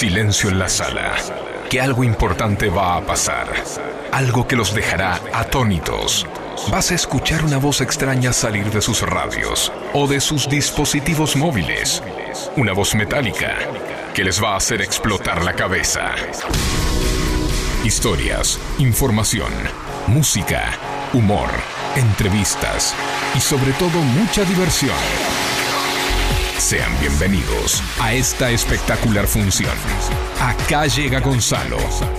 Silencio en la sala. Que algo importante va a pasar. Algo que los dejará atónitos. Vas a escuchar una voz extraña salir de sus radios o de sus dispositivos móviles. Una voz metálica que les va a hacer explotar la cabeza. Historias, información, música, humor, entrevistas y sobre todo mucha diversión. Sean bienvenidos a esta espectacular función. Acá llega Gonzalo,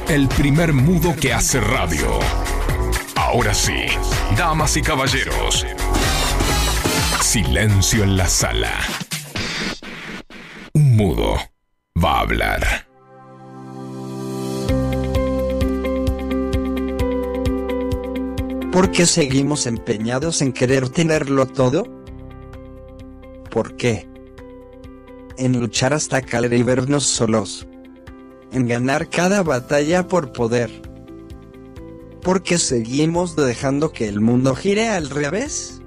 el primer mudo que hace radio. Ahora sí, damas y caballeros, silencio en la sala. Un mudo va a hablar. ¿Por qué seguimos empeñados en querer tenerlo todo? ¿Por qué? En luchar hasta caer y vernos solos. En ganar cada batalla por poder. ¿Por qué seguimos dejando que el mundo gire al revés?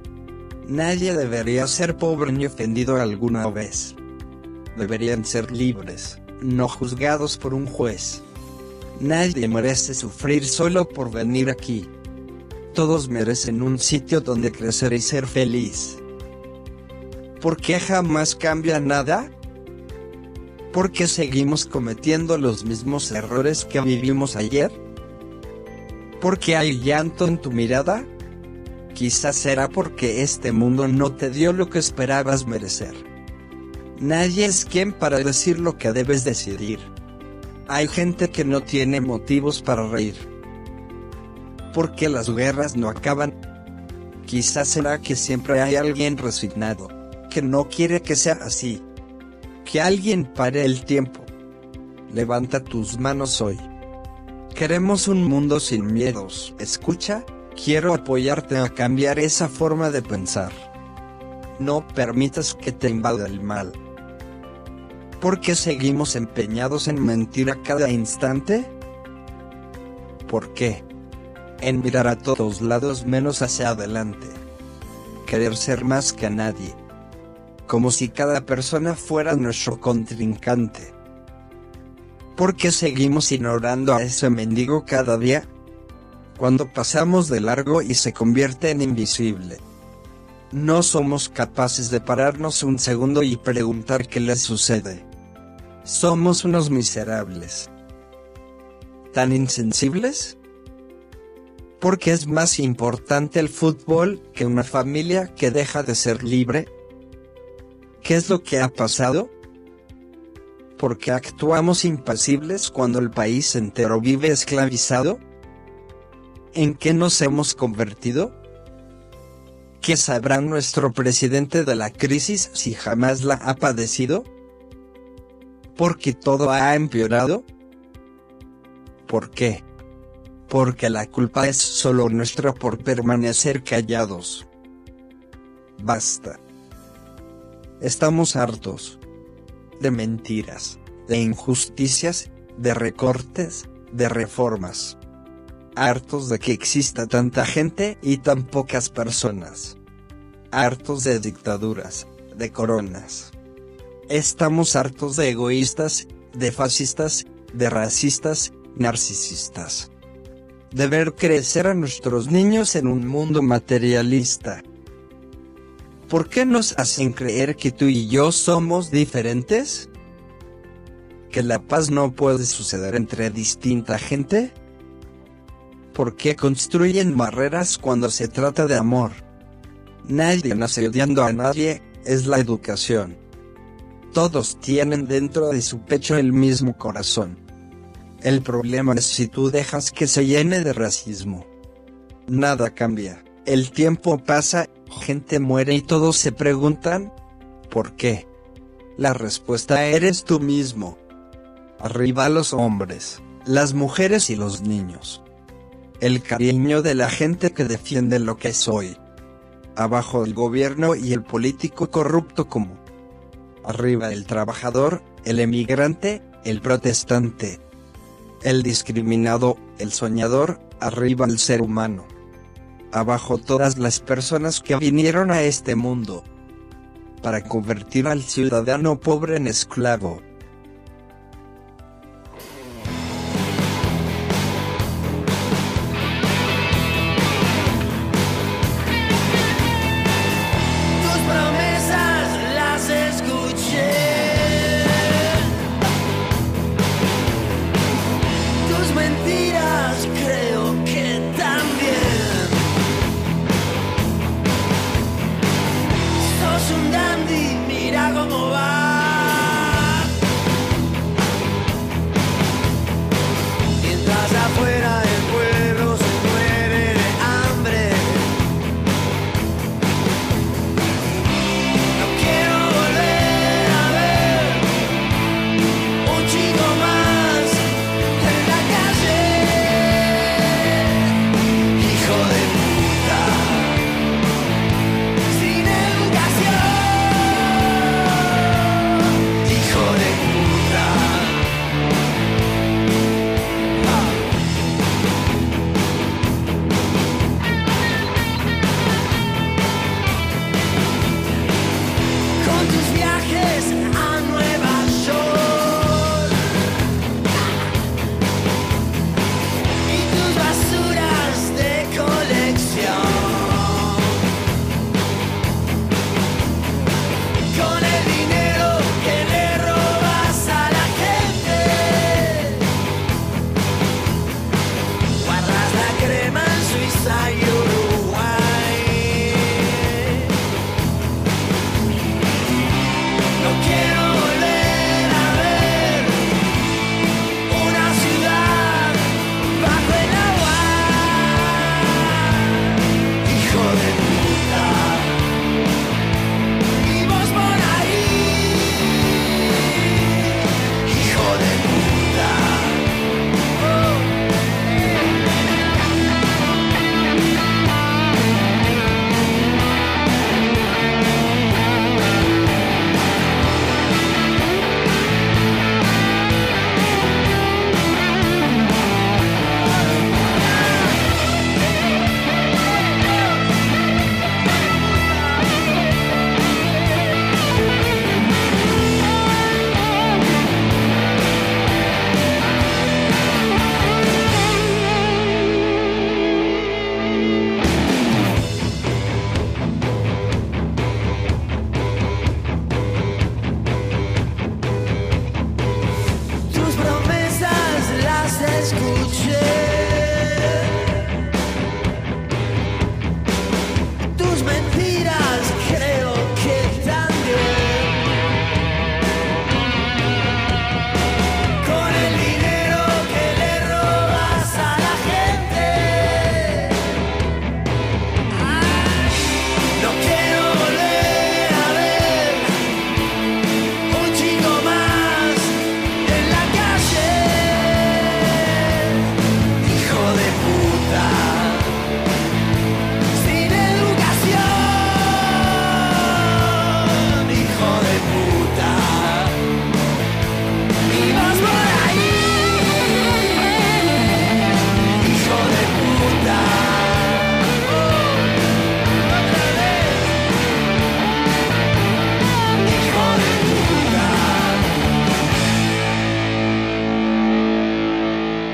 Nadie debería ser pobre ni ofendido alguna vez. Deberían ser libres, no juzgados por un juez. Nadie merece sufrir solo por venir aquí. Todos merecen un sitio donde crecer y ser feliz. ¿Por qué jamás cambia nada? ¿Por qué seguimos cometiendo los mismos errores que vivimos ayer? ¿Por qué hay llanto en tu mirada? Quizás será porque este mundo no te dio lo que esperabas merecer. Nadie es quien para decir lo que debes decidir. Hay gente que no tiene motivos para reír ¿Por qué las guerras no acaban? Quizás será que siempre hay alguien resignado, que no quiere que sea así. Que alguien pare el tiempo. Levanta tus manos hoy. Queremos un mundo sin miedos. Escucha, quiero apoyarte a cambiar esa forma de pensar. No permitas que te invada el mal. ¿Por qué seguimos empeñados en mentir a cada instante? ¿Por qué? en mirar a todos lados menos hacia adelante. Querer ser más que nadie. Como si cada persona fuera nuestro contrincante. ¿Por qué seguimos ignorando a ese mendigo cada día? Cuando pasamos de largo y se convierte en invisible. No somos capaces de pararnos un segundo y preguntar qué le sucede. Somos unos miserables. ¿Tan insensibles? porque es más importante el fútbol que una familia que deja de ser libre? ¿Qué es lo que ha pasado? ¿Por qué actuamos impasibles cuando el país entero vive esclavizado? ¿En qué nos hemos convertido? ¿Qué sabrá nuestro presidente de la crisis si jamás la ha padecido? ¿Por qué todo ha empeorado? ¿Por qué? porque la culpa es solo nuestra por permanecer callados. Basta. Estamos hartos de mentiras, de injusticias, de recortes, de reformas. Hartos de que exista tanta gente y tan pocas personas. Hartos de dictaduras, de coronas. Estamos hartos de egoístas, de fascistas, de racistas, narcisistas de ver crecer a nuestros niños en un mundo materialista. ¿Por qué nos hacen creer que tú y yo somos diferentes? ¿Que la paz no puede suceder entre distinta gente? ¿Por qué construyen barreras cuando se trata de amor? Nadie nace odiando a nadie, es la educación. Todos tienen dentro de su pecho el mismo corazón. El problema es si tú dejas que se llene de racismo. Nada cambia. El tiempo pasa, gente muere y todos se preguntan, ¿por qué? La respuesta eres tú mismo. Arriba los hombres, las mujeres y los niños. El cariño de la gente que defiende lo que soy. Abajo el gobierno y el político corrupto como. Arriba el trabajador, el emigrante, el protestante, el discriminado, el soñador, arriba el ser humano. Abajo todas las personas que vinieron a este mundo. Para convertir al ciudadano pobre en esclavo.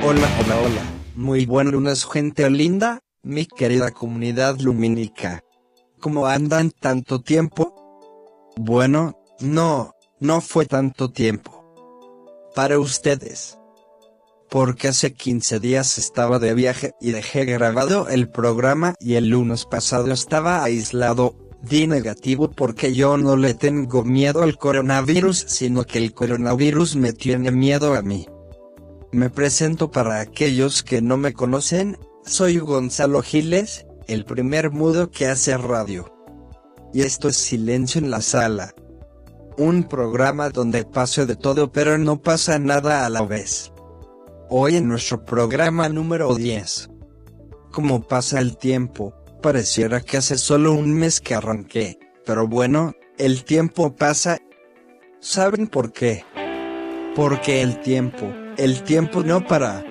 Hola, hola, hola. Muy buen lunes, gente linda, mi querida comunidad lumínica. ¿Cómo andan tanto tiempo? Bueno, no, no fue tanto tiempo. Para ustedes. Porque hace 15 días estaba de viaje y dejé grabado el programa y el lunes pasado estaba aislado. Di negativo porque yo no le tengo miedo al coronavirus, sino que el coronavirus me tiene miedo a mí. Me presento para aquellos que no me conocen, soy Gonzalo Giles, el primer mudo que hace radio. Y esto es Silencio en la Sala. Un programa donde pasa de todo pero no pasa nada a la vez. Hoy en nuestro programa número 10. Como pasa el tiempo, pareciera que hace solo un mes que arranqué, pero bueno, el tiempo pasa. ¿Saben por qué? Porque el tiempo, el tiempo no para.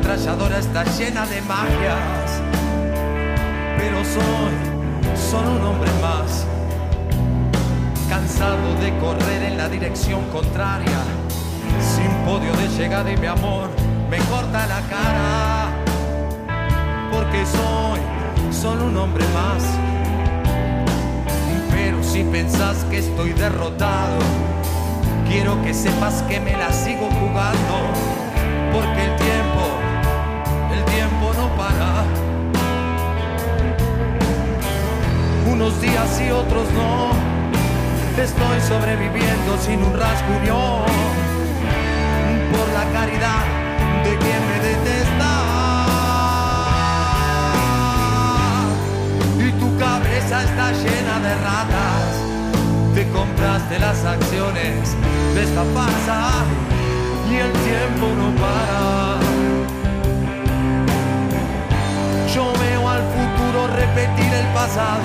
Ametralladora está llena de magias. Pero soy solo un hombre más. Cansado de correr en la dirección contraria. Sin podio de llegada y mi amor me corta la cara. Porque soy solo un hombre más. Pero si pensás que estoy derrotado, quiero que sepas que me la sigo jugando. Porque el Unos días y otros no. Estoy sobreviviendo sin un rasguño. Por la caridad de quien me detesta. Y tu cabeza está llena de ratas. Te compraste las acciones de esta farsa y el tiempo no para. Yo veo al futuro repetir el pasado.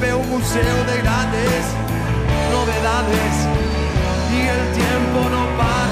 Veo un museo de grandes novedades y el tiempo no para.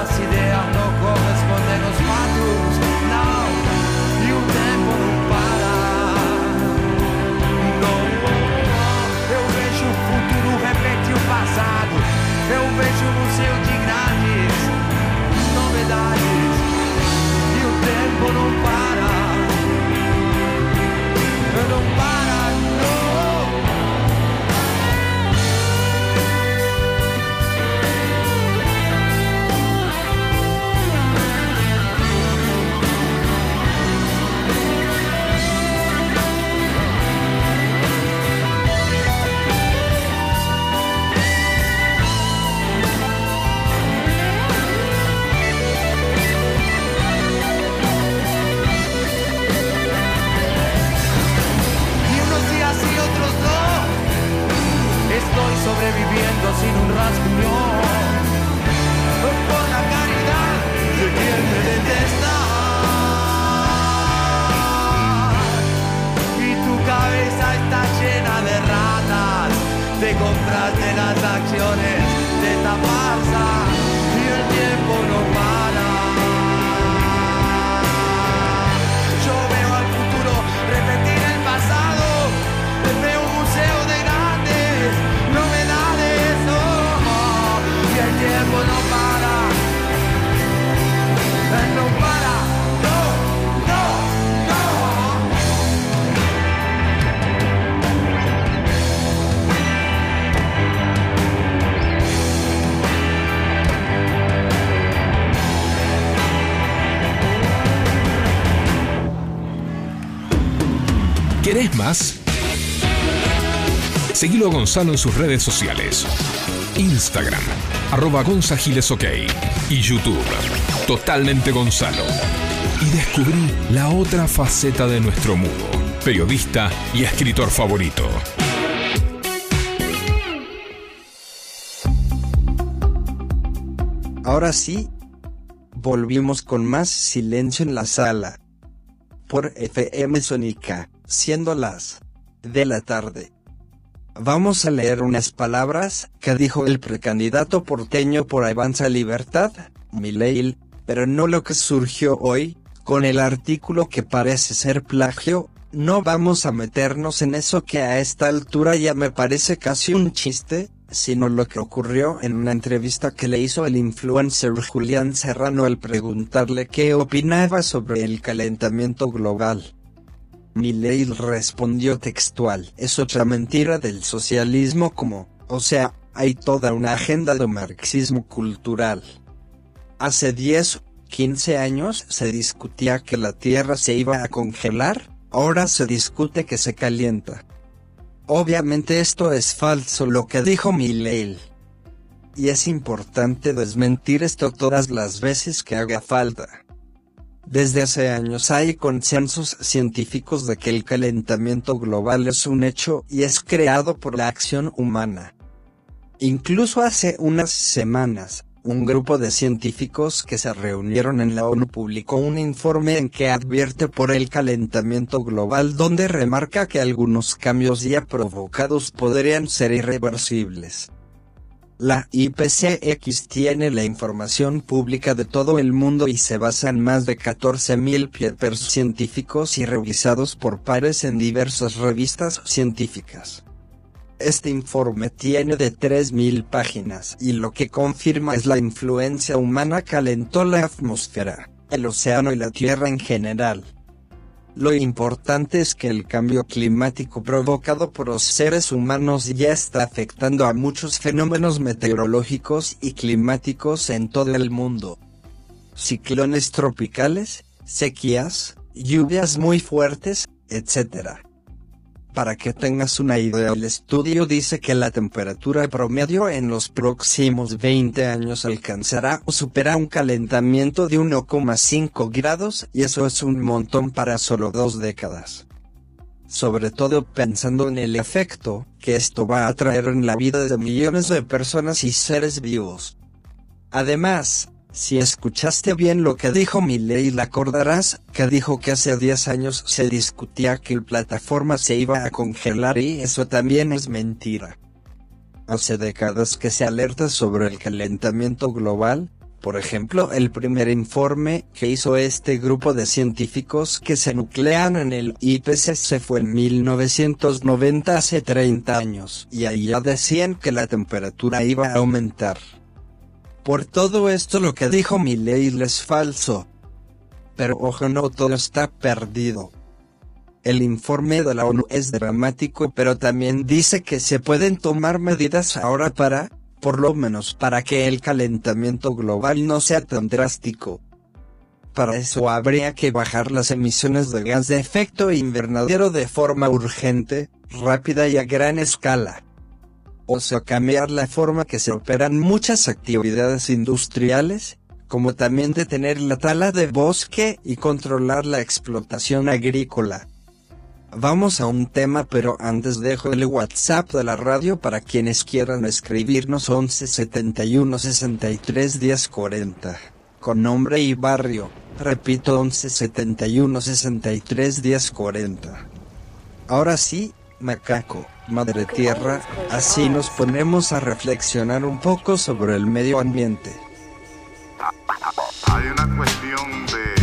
Suas ideias não correspondem aos fatos. Não, e o tempo não para. Não, eu vejo o futuro repetir o passado. Eu vejo o museu de grandes novidades. E o tempo não para. Sobreviviendo sin un rasguño. Seguilo a Gonzalo en sus redes sociales. Instagram, arroba Gonza Giles OK. Y YouTube, Totalmente Gonzalo. Y descubrí la otra faceta de nuestro mudo, periodista y escritor favorito. Ahora sí, volvimos con más silencio en la sala. por FM Sónica, siendo las de la tarde. Vamos a leer unas palabras que dijo el precandidato porteño por Avanza Libertad, Mileil, pero no lo que surgió hoy, con el artículo que parece ser plagio, no vamos a meternos en eso que a esta altura ya me parece casi un chiste, sino lo que ocurrió en una entrevista que le hizo el influencer Julián Serrano al preguntarle qué opinaba sobre el calentamiento global. Milley respondió textual, es otra mentira del socialismo como, o sea, hay toda una agenda de marxismo cultural. Hace 10, 15 años se discutía que la Tierra se iba a congelar, ahora se discute que se calienta. Obviamente esto es falso lo que dijo Milley. Y es importante desmentir esto todas las veces que haga falta. Desde hace años hay consensos científicos de que el calentamiento global es un hecho y es creado por la acción humana. Incluso hace unas semanas, un grupo de científicos que se reunieron en la ONU publicó un informe en que advierte por el calentamiento global donde remarca que algunos cambios ya provocados podrían ser irreversibles. La IPCX tiene la información pública de todo el mundo y se basa en más de 14.000 papers científicos y revisados por pares en diversas revistas científicas. Este informe tiene de 3.000 páginas y lo que confirma es la influencia humana calentó la atmósfera, el océano y la Tierra en general. Lo importante es que el cambio climático provocado por los seres humanos ya está afectando a muchos fenómenos meteorológicos y climáticos en todo el mundo. Ciclones tropicales, sequías, lluvias muy fuertes, etc. Para que tengas una idea, el estudio dice que la temperatura promedio en los próximos 20 años alcanzará o supera un calentamiento de 1,5 grados y eso es un montón para solo dos décadas. Sobre todo pensando en el efecto que esto va a traer en la vida de millones de personas y seres vivos. Además, si escuchaste bien lo que dijo Milley, acordarás que dijo que hace 10 años se discutía que la plataforma se iba a congelar y eso también es mentira. Hace décadas que se alerta sobre el calentamiento global, por ejemplo, el primer informe que hizo este grupo de científicos que se nuclean en el IPCC fue en 1990 hace 30 años, y ahí ya decían que la temperatura iba a aumentar. Por todo esto lo que dijo Milley es falso. Pero ojo no todo está perdido. El informe de la ONU es dramático pero también dice que se pueden tomar medidas ahora para, por lo menos para que el calentamiento global no sea tan drástico. Para eso habría que bajar las emisiones de gas de efecto invernadero de forma urgente, rápida y a gran escala o sea cambiar la forma que se operan muchas actividades industriales, como también detener la tala de bosque y controlar la explotación agrícola. Vamos a un tema pero antes dejo el WhatsApp de la radio para quienes quieran escribirnos 11 71 63 10 40. Con nombre y barrio. Repito 11 71 63 10 40. Ahora sí, macaco, madre tierra, así nos ponemos a reflexionar un poco sobre el medio ambiente. Hay una cuestión de,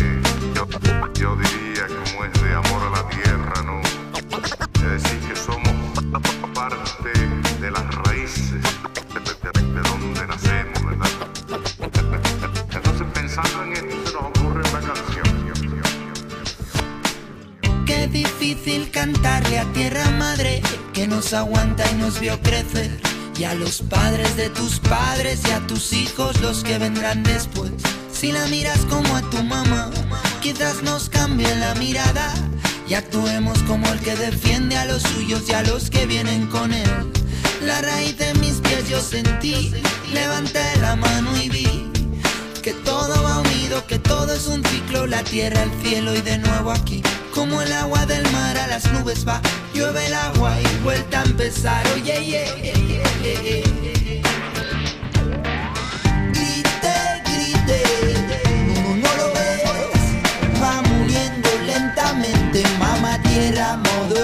nos aguanta y nos vio crecer. Y a los padres de tus padres y a tus hijos los que vendrán después. Si la miras como a tu mamá, quizás nos cambie la mirada y actuemos como el que defiende a los suyos y a los que vienen con él. La raíz de mis pies yo sentí, levanté la mano y vi que todo va unido, que todo es un ciclo, la tierra, el cielo y de nuevo aquí. Como el agua del mar a las nubes va, llueve el agua y vuelta a empezar. Oye, yeah, Grite, grite, no, no lo ves, va muriendo lenta lentamente, mamá tierra, modo.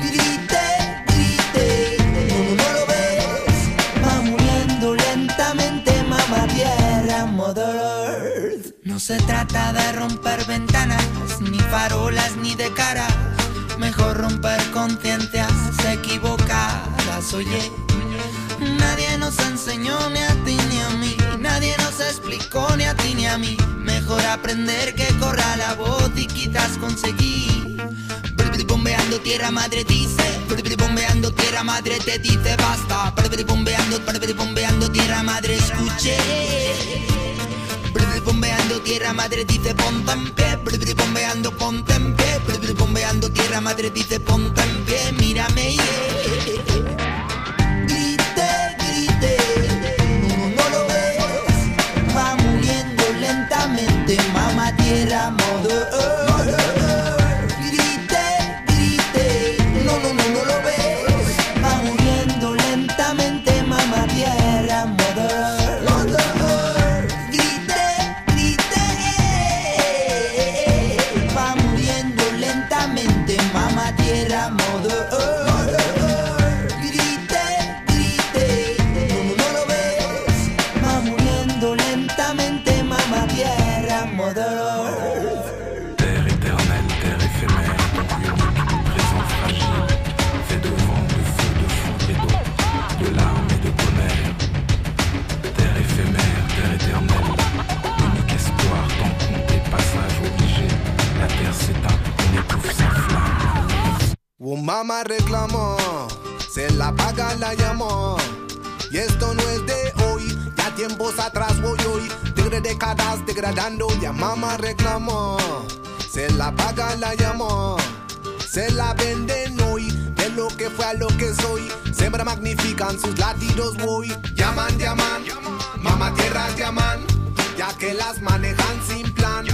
Grite, grite, no, no lo ves. Va muriendo lentamente, mamá tierra, mother. No se trata de romper ventanas, ni farolas, ni de cara. Equivocadas, oye. Nadie nos enseñó ni a ti ni a mí, nadie nos explicó ni a ti ni a mí. Mejor aprender que corra la voz y quizás conseguir. Bombeando tierra madre dice, bombeando tierra madre te dice basta. Bombeando, bombeando tierra madre escuché. Bombeando tierra madre dice ponte en pie, bombeando ponte en pie, bombeando tierra madre dice ponte en pie, mírame. Se la paga la llamó. Y esto no es de hoy, ya tiempos atrás voy hoy. Tigre décadas degradando, ya mamá reclamó. Se la paga la llamó, se la venden hoy. De lo que fue a lo que soy, siempre magnifican sus latidos voy. Llaman, llaman, mamá tierras llaman, ya que las manejan sin plan.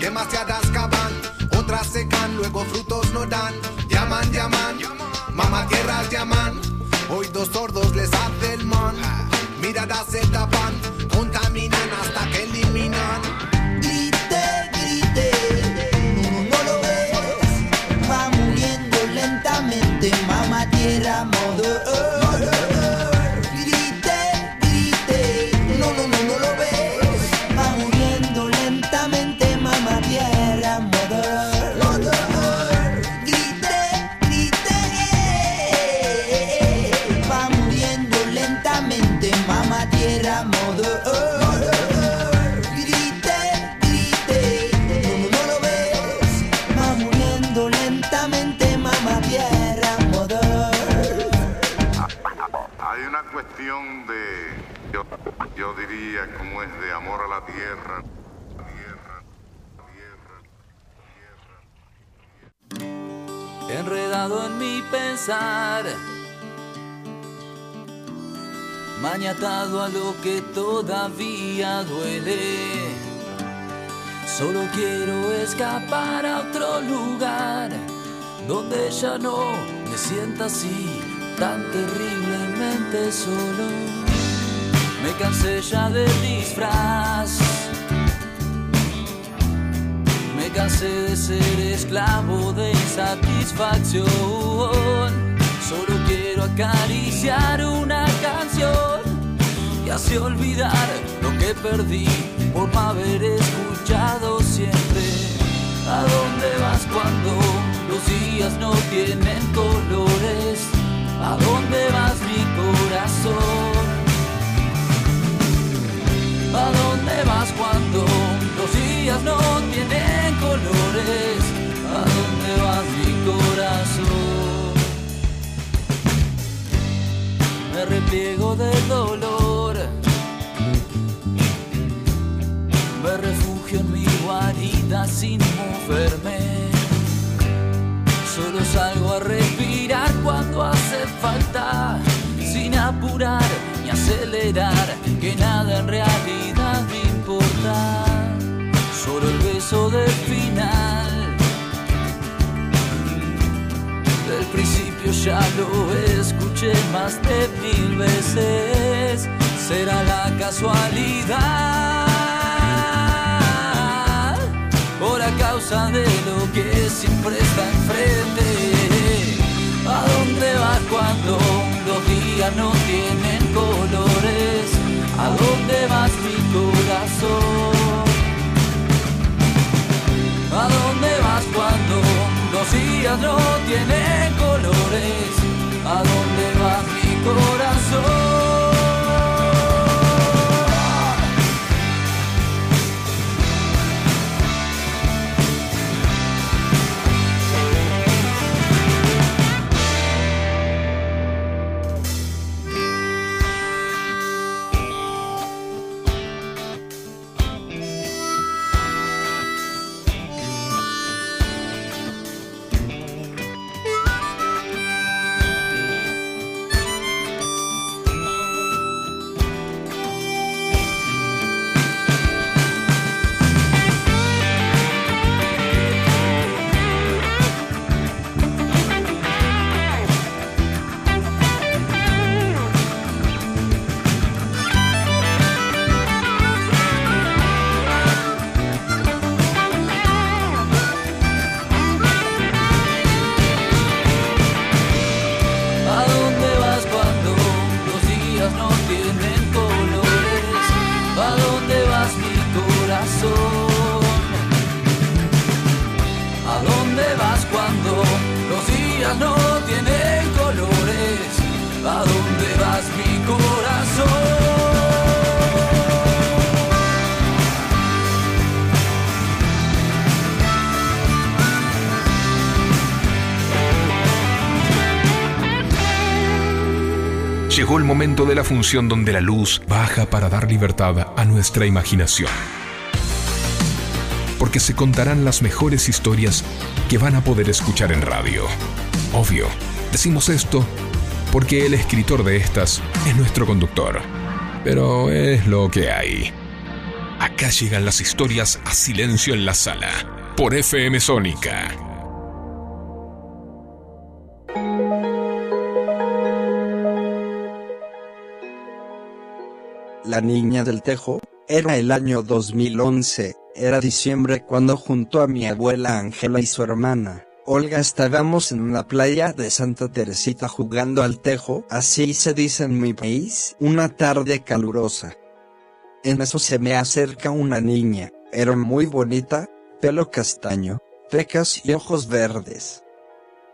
Demasiadas cavan, otras secan, luego frutos no dan. Llaman, llaman, mamá tierras llaman. Hoy dos sordos les hace el man. Miradas se tapan, contaminan hasta que eliminan. Pensar, mañatado a lo que todavía duele. Solo quiero escapar a otro lugar donde ya no me sienta así tan terriblemente solo. Me cansé ya del disfraz. Cansé de ser esclavo de insatisfacción. Solo quiero acariciar una canción y así olvidar lo que perdí por no haber escuchado siempre. ¿A dónde vas cuando los días no tienen colores? ¿A dónde vas mi corazón? ¿A dónde vas cuando los días no tienen colores? ¿A dónde vas mi corazón? Ya lo escuché más de mil veces. Será la casualidad por a causa de lo que siempre está enfrente. ¿A dónde vas cuando los días no tienen colores? ¿A dónde vas mi corazón? ¿A dónde vas cuando los días no tienen colores? ¿A dónde vas mi corazón? De la función donde la luz baja para dar libertad a nuestra imaginación. Porque se contarán las mejores historias que van a poder escuchar en radio. Obvio, decimos esto porque el escritor de estas es nuestro conductor. Pero es lo que hay. Acá llegan las historias a silencio en la sala. Por FM Sónica. La niña del tejo, era el año 2011, era diciembre cuando junto a mi abuela Ángela y su hermana, Olga estábamos en una playa de Santa Teresita jugando al tejo, así se dice en mi país, una tarde calurosa. En eso se me acerca una niña, era muy bonita, pelo castaño, pecas y ojos verdes.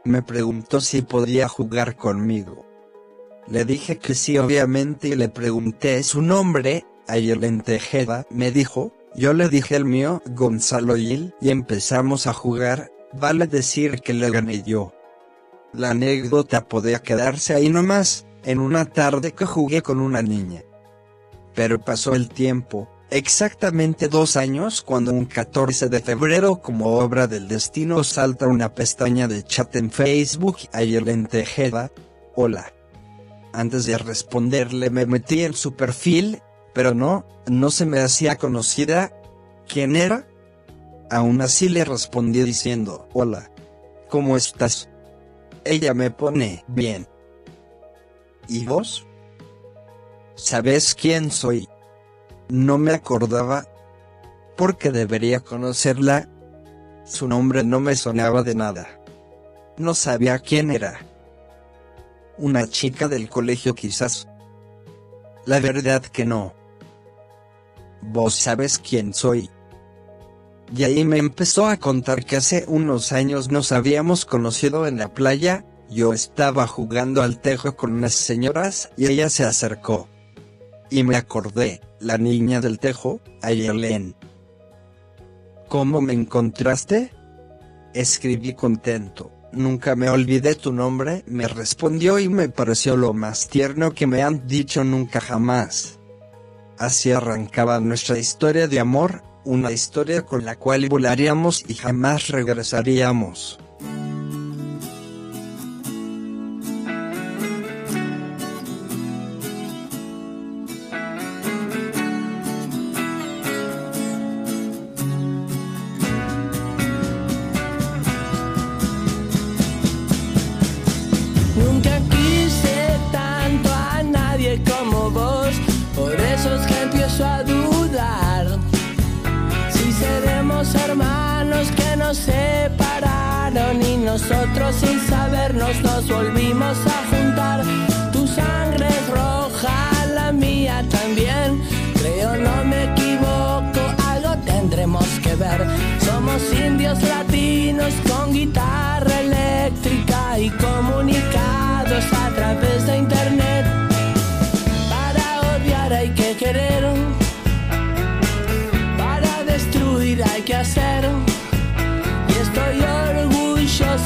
Me preguntó si podía jugar conmigo. Le dije que sí obviamente y le pregunté su nombre, Ayelen Tejeda, me dijo, yo le dije el mío, Gonzalo Gil, y empezamos a jugar, vale decir que le gané yo. La anécdota podía quedarse ahí nomás, en una tarde que jugué con una niña. Pero pasó el tiempo, exactamente dos años cuando un 14 de febrero como obra del destino salta una pestaña de chat en Facebook, Ayelen Tejeda, hola. Antes de responderle me metí en su perfil, pero no, no se me hacía conocida. ¿Quién era? Aún así le respondí diciendo, hola. ¿Cómo estás? Ella me pone, bien. ¿Y vos? ¿Sabes quién soy? No me acordaba. Porque debería conocerla. Su nombre no me sonaba de nada. No sabía quién era. Una chica del colegio quizás. La verdad que no. Vos sabes quién soy. Y ahí me empezó a contar que hace unos años nos habíamos conocido en la playa, yo estaba jugando al tejo con unas señoras y ella se acercó. Y me acordé, la niña del tejo, Ayelen. ¿Cómo me encontraste? Escribí contento. Nunca me olvidé tu nombre, me respondió y me pareció lo más tierno que me han dicho nunca jamás. Así arrancaba nuestra historia de amor, una historia con la cual volaríamos y jamás regresaríamos. nos separaron y nosotros sin sabernos nos volvimos a juntar. Tu sangre es roja, la mía también. Creo no me equivoco, algo tendremos que ver. Somos indios latinos con guitarra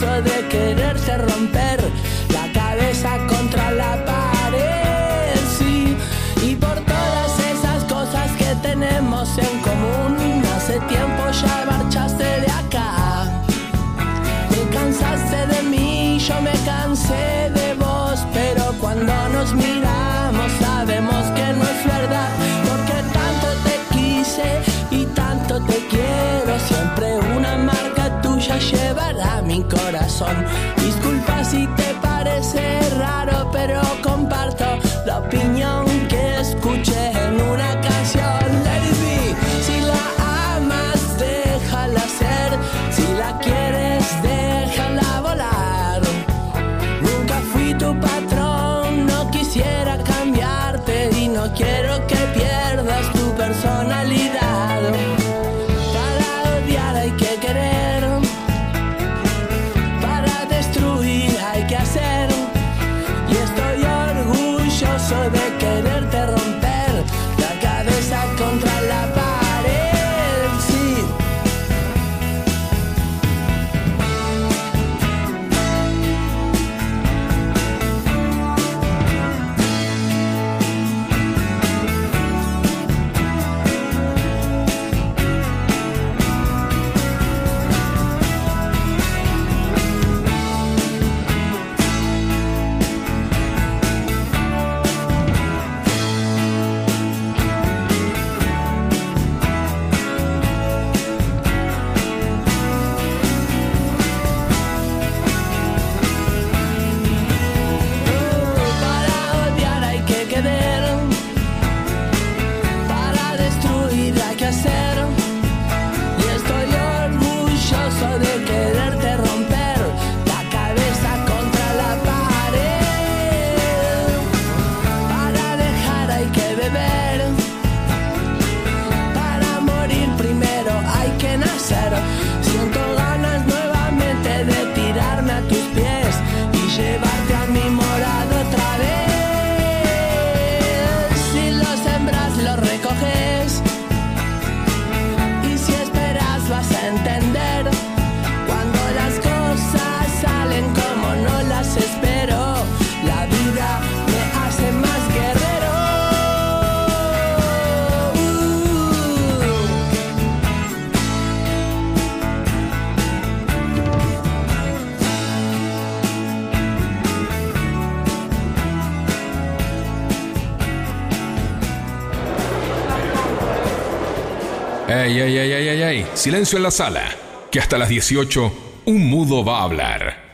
de quererse romper la cabeza contra la pared, sí. Y por todas esas cosas que tenemos en común, hace tiempo ya marchamos. sun ay, ay, ay, ay, ay. Silencio en la sala, que hasta las 18 un mudo va a hablar.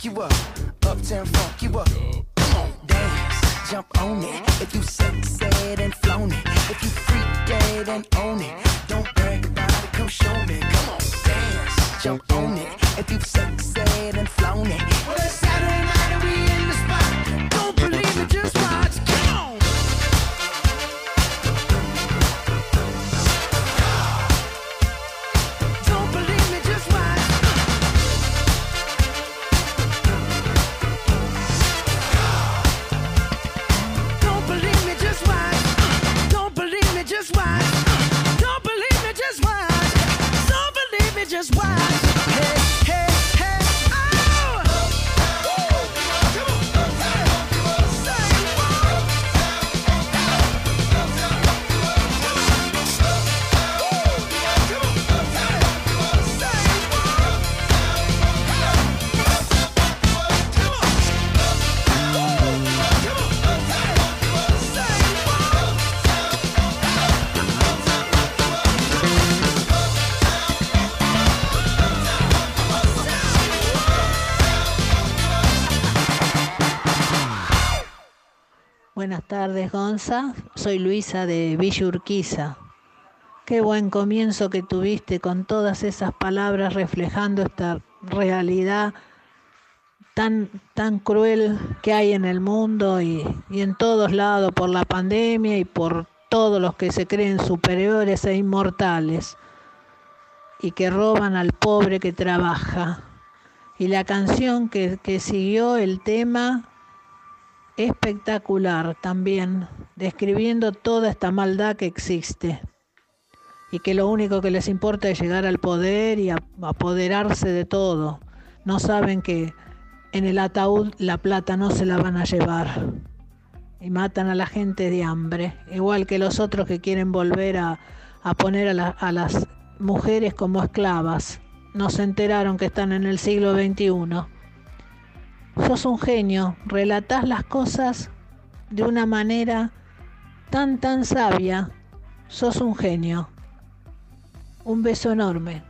Funk you up. Uptown, funk you up. Come on, dance, jump on it. If you sexed and flown it. If you freak dead and own it. Don't brag about it, come show me. Come on, dance, jump on it. If you've sexed and flown it. Well, it's Saturday night tardes, Gonza. Soy Luisa de Villa Urquiza. Qué buen comienzo que tuviste con todas esas palabras reflejando esta realidad tan, tan cruel que hay en el mundo y, y en todos lados por la pandemia y por todos los que se creen superiores e inmortales y que roban al pobre que trabaja. Y la canción que, que siguió el tema espectacular también, describiendo toda esta maldad que existe y que lo único que les importa es llegar al poder y apoderarse de todo. No saben que en el ataúd la plata no se la van a llevar y matan a la gente de hambre, igual que los otros que quieren volver a, a poner a, la- a las mujeres como esclavas. No se enteraron que están en el siglo XXI. Sos un genio, relatás las cosas de una manera tan, tan sabia. Sos un genio. Un beso enorme.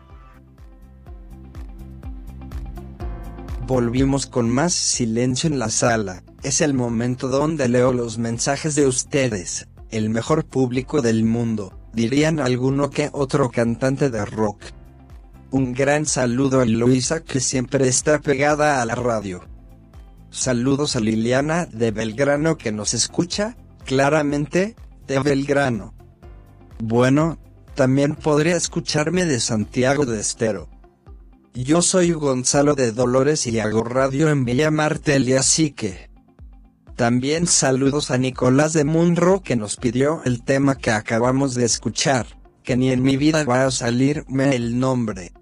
Volvimos con más silencio en la sala. Es el momento donde leo los mensajes de ustedes, el mejor público del mundo, dirían alguno que otro cantante de rock. Un gran saludo a Luisa que siempre está pegada a la radio. Saludos a Liliana de Belgrano que nos escucha, claramente, de Belgrano. Bueno, también podría escucharme de Santiago de Estero. Yo soy Gonzalo de Dolores y hago radio en Villa Martelli así que... También saludos a Nicolás de Munro que nos pidió el tema que acabamos de escuchar, que ni en mi vida va a salirme el nombre.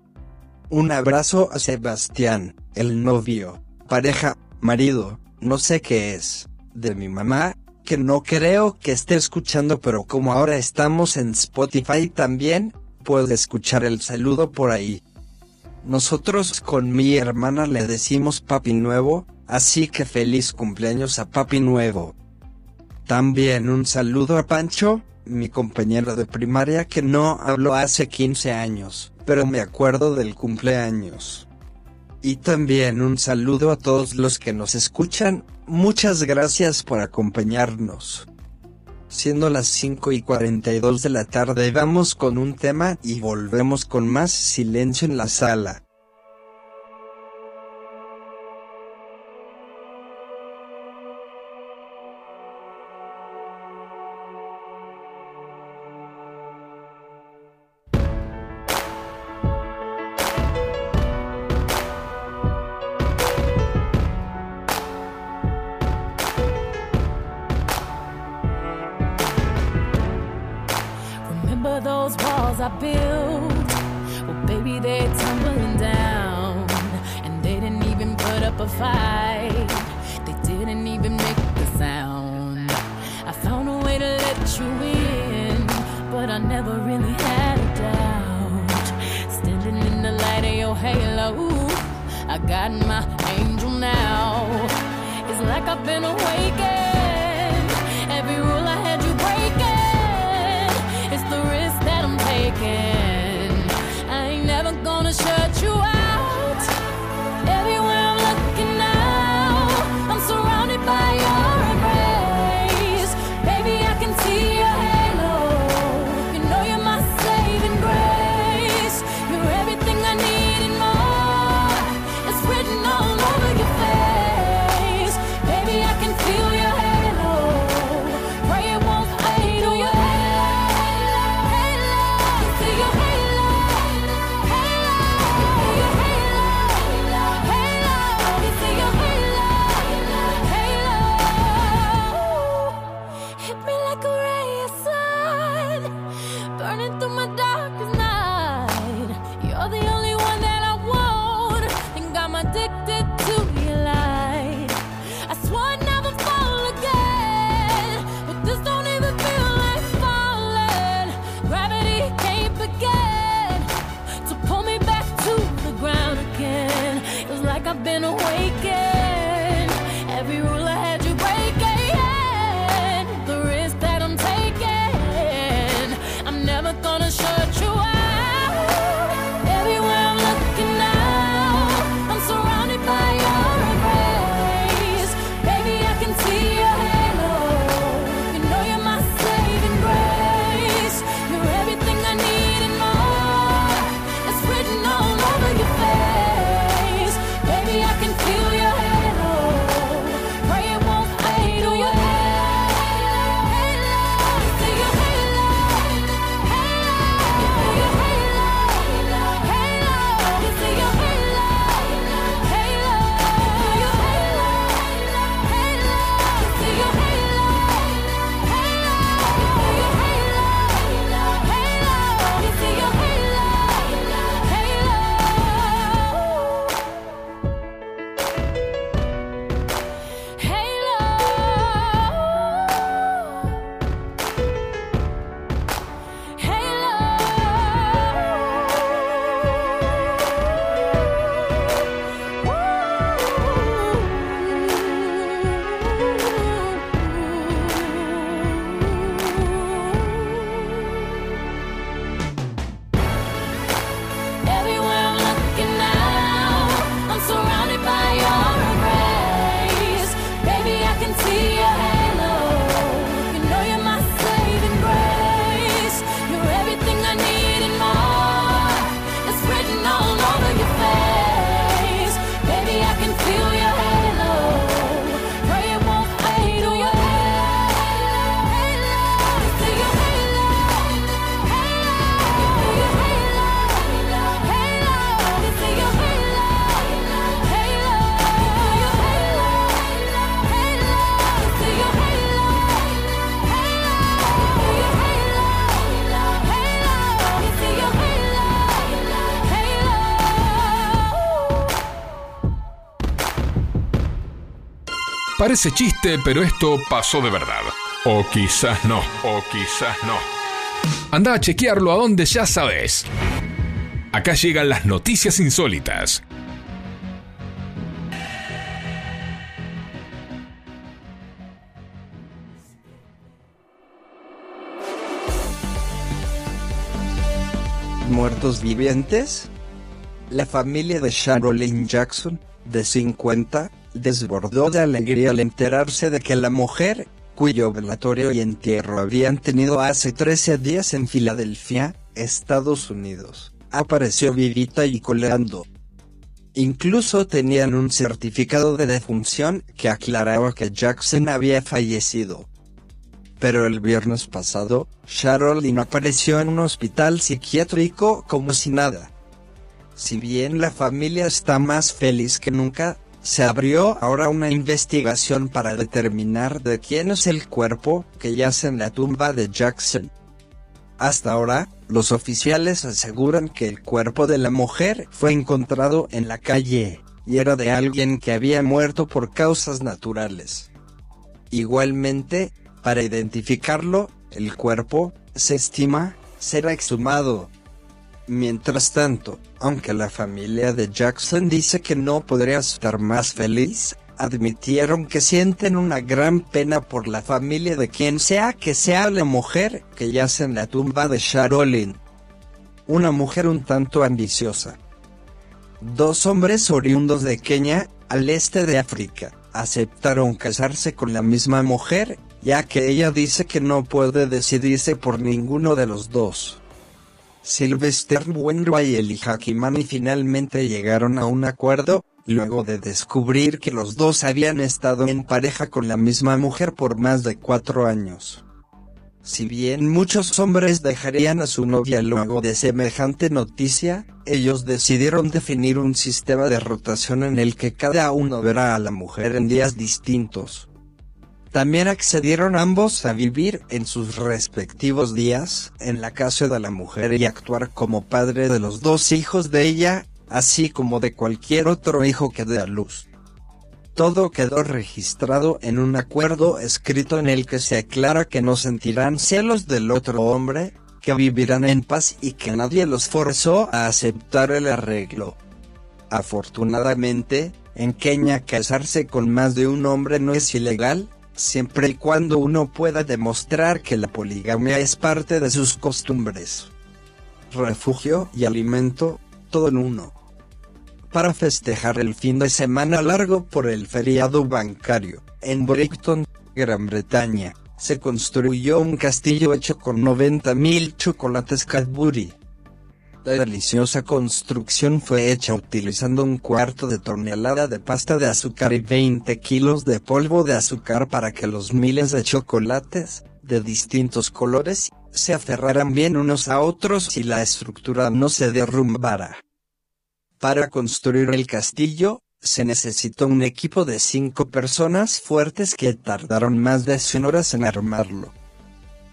Un abrazo a Sebastián, el novio, pareja, Marido, no sé qué es, de mi mamá, que no creo que esté escuchando, pero como ahora estamos en Spotify también, puede escuchar el saludo por ahí. Nosotros con mi hermana le decimos papi nuevo, así que feliz cumpleaños a papi nuevo. También un saludo a Pancho, mi compañero de primaria que no habló hace 15 años, pero me acuerdo del cumpleaños. Y también un saludo a todos los que nos escuchan, muchas gracias por acompañarnos. Siendo las 5 y 42 de la tarde vamos con un tema y volvemos con más silencio en la sala. Parece chiste, pero esto pasó de verdad. O quizás no, o quizás no. Anda a chequearlo a donde ya sabes. Acá llegan las noticias insólitas. Muertos vivientes. La familia de Sharon Jackson, de 50, desbordó de alegría al enterarse de que la mujer, cuyo velatorio y entierro habían tenido hace 13 días en Filadelfia, Estados Unidos, apareció vivita y coleando. Incluso tenían un certificado de defunción que aclaraba que Jackson había fallecido. Pero el viernes pasado, Sharolyn apareció en un hospital psiquiátrico como si nada. Si bien la familia está más feliz que nunca, se abrió ahora una investigación para determinar de quién es el cuerpo que yace en la tumba de Jackson. Hasta ahora, los oficiales aseguran que el cuerpo de la mujer fue encontrado en la calle, y era de alguien que había muerto por causas naturales. Igualmente, para identificarlo, el cuerpo, se estima, será exhumado. Mientras tanto, aunque la familia de Jackson dice que no podría estar más feliz, admitieron que sienten una gran pena por la familia de quien sea que sea la mujer que yace en la tumba de Sharolyn. Una mujer un tanto ambiciosa. Dos hombres oriundos de Kenia, al este de África, aceptaron casarse con la misma mujer, ya que ella dice que no puede decidirse por ninguno de los dos. Sylvester Wenroy y Eli Hakimani finalmente llegaron a un acuerdo, luego de descubrir que los dos habían estado en pareja con la misma mujer por más de cuatro años. Si bien muchos hombres dejarían a su novia luego de semejante noticia, ellos decidieron definir un sistema de rotación en el que cada uno verá a la mujer en días distintos. También accedieron ambos a vivir en sus respectivos días en la casa de la mujer y actuar como padre de los dos hijos de ella, así como de cualquier otro hijo que dé a luz. Todo quedó registrado en un acuerdo escrito en el que se aclara que no sentirán celos del otro hombre, que vivirán en paz y que nadie los forzó a aceptar el arreglo. Afortunadamente, en Kenia casarse con más de un hombre no es ilegal, siempre y cuando uno pueda demostrar que la poligamia es parte de sus costumbres. Refugio y alimento, todo en uno. Para festejar el fin de semana largo por el feriado bancario, en Brighton, Gran Bretaña, se construyó un castillo hecho con 90.000 chocolates Cadbury. La deliciosa construcción fue hecha utilizando un cuarto de tonelada de pasta de azúcar y 20 kilos de polvo de azúcar para que los miles de chocolates, de distintos colores, se aferraran bien unos a otros y la estructura no se derrumbara. Para construir el castillo, se necesitó un equipo de cinco personas fuertes que tardaron más de 100 horas en armarlo.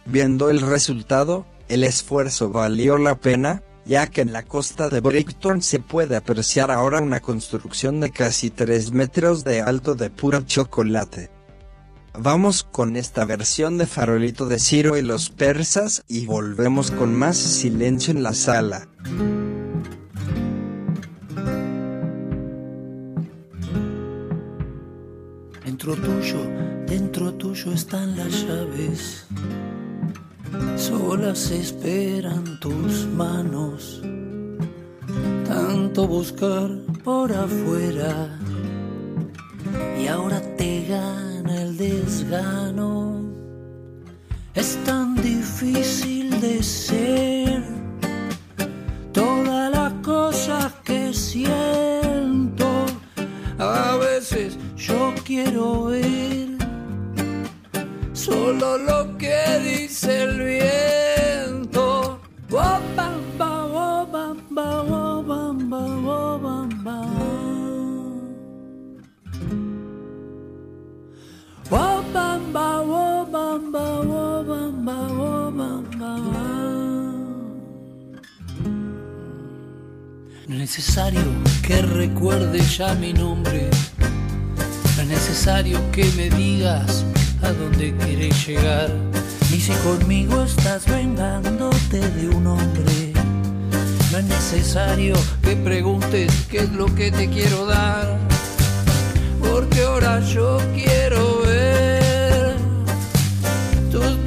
Viendo el resultado, el esfuerzo valió la pena, ya que en la costa de Brighton se puede apreciar ahora una construcción de casi 3 metros de alto de puro chocolate. Vamos con esta versión de Farolito de Ciro y los persas y volvemos con más silencio en la sala. Dentro tuyo, dentro tuyo están las llaves. Solas esperan tus manos. Tanto buscar por afuera. Y ahora te gana el desgano. Es tan difícil de ser. Oh, bam, bam. No es necesario que recuerde ya mi nombre. No es necesario que me digas a dónde quieres llegar. Ni si conmigo estás vengándote de un hombre. No es necesario que preguntes qué es lo que te quiero dar. Porque ahora yo quiero ver tus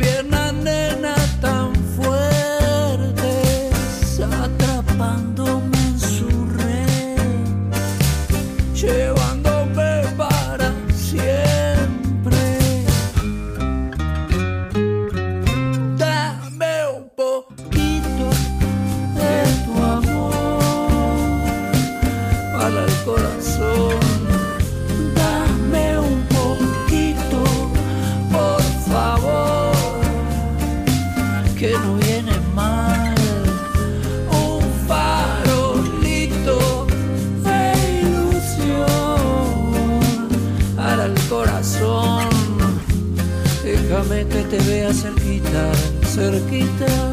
cerquita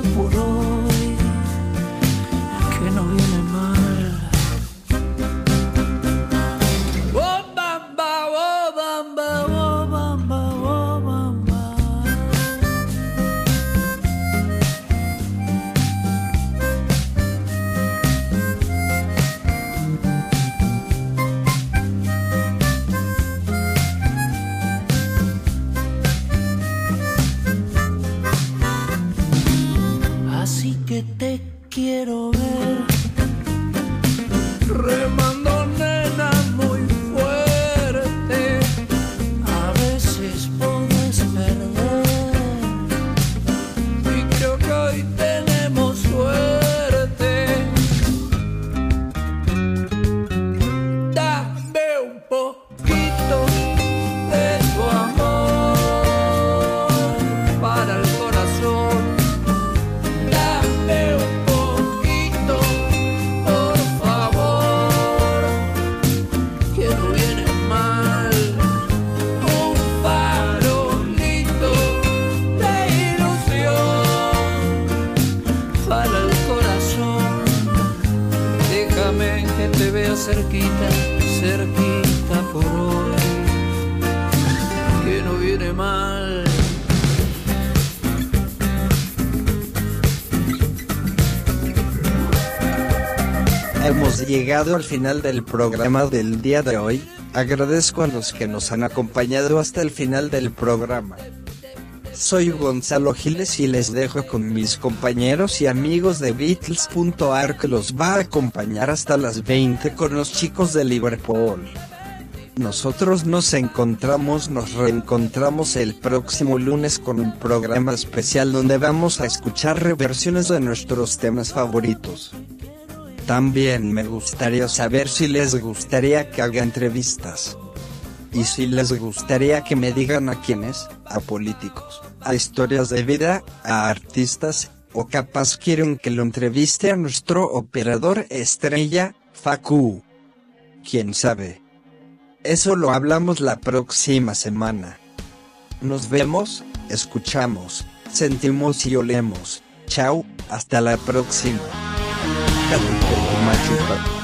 al final del programa del día de hoy. Agradezco a los que nos han acompañado hasta el final del programa. Soy Gonzalo Giles y les dejo con mis compañeros y amigos de Beatles.ar que los va a acompañar hasta las 20 con los chicos de Liverpool. Nosotros nos encontramos, nos reencontramos el próximo lunes con un programa especial donde vamos a escuchar reversiones de nuestros temas favoritos. También me gustaría saber si les gustaría que haga entrevistas. Y si les gustaría que me digan a quiénes, a políticos, a historias de vida, a artistas, o capaz quieren que lo entreviste a nuestro operador estrella, Facu. ¿Quién sabe? Eso lo hablamos la próxima semana. Nos vemos, escuchamos, sentimos y olemos. Chao, hasta la próxima. Machuca.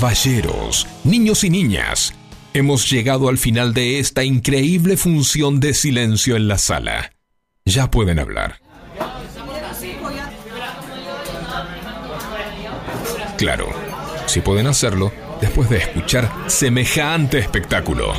Caballeros, niños y niñas, hemos llegado al final de esta increíble función de silencio en la sala. Ya pueden hablar. Claro, si pueden hacerlo después de escuchar semejante espectáculo.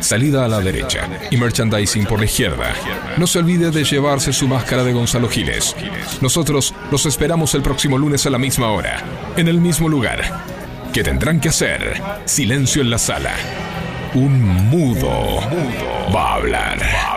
Salida a la derecha y merchandising por la izquierda. No se olvide de llevarse su máscara de Gonzalo Giles. Nosotros los esperamos el próximo lunes a la misma hora, en el mismo lugar que tendrán que hacer silencio en la sala. Un mudo, va a hablar.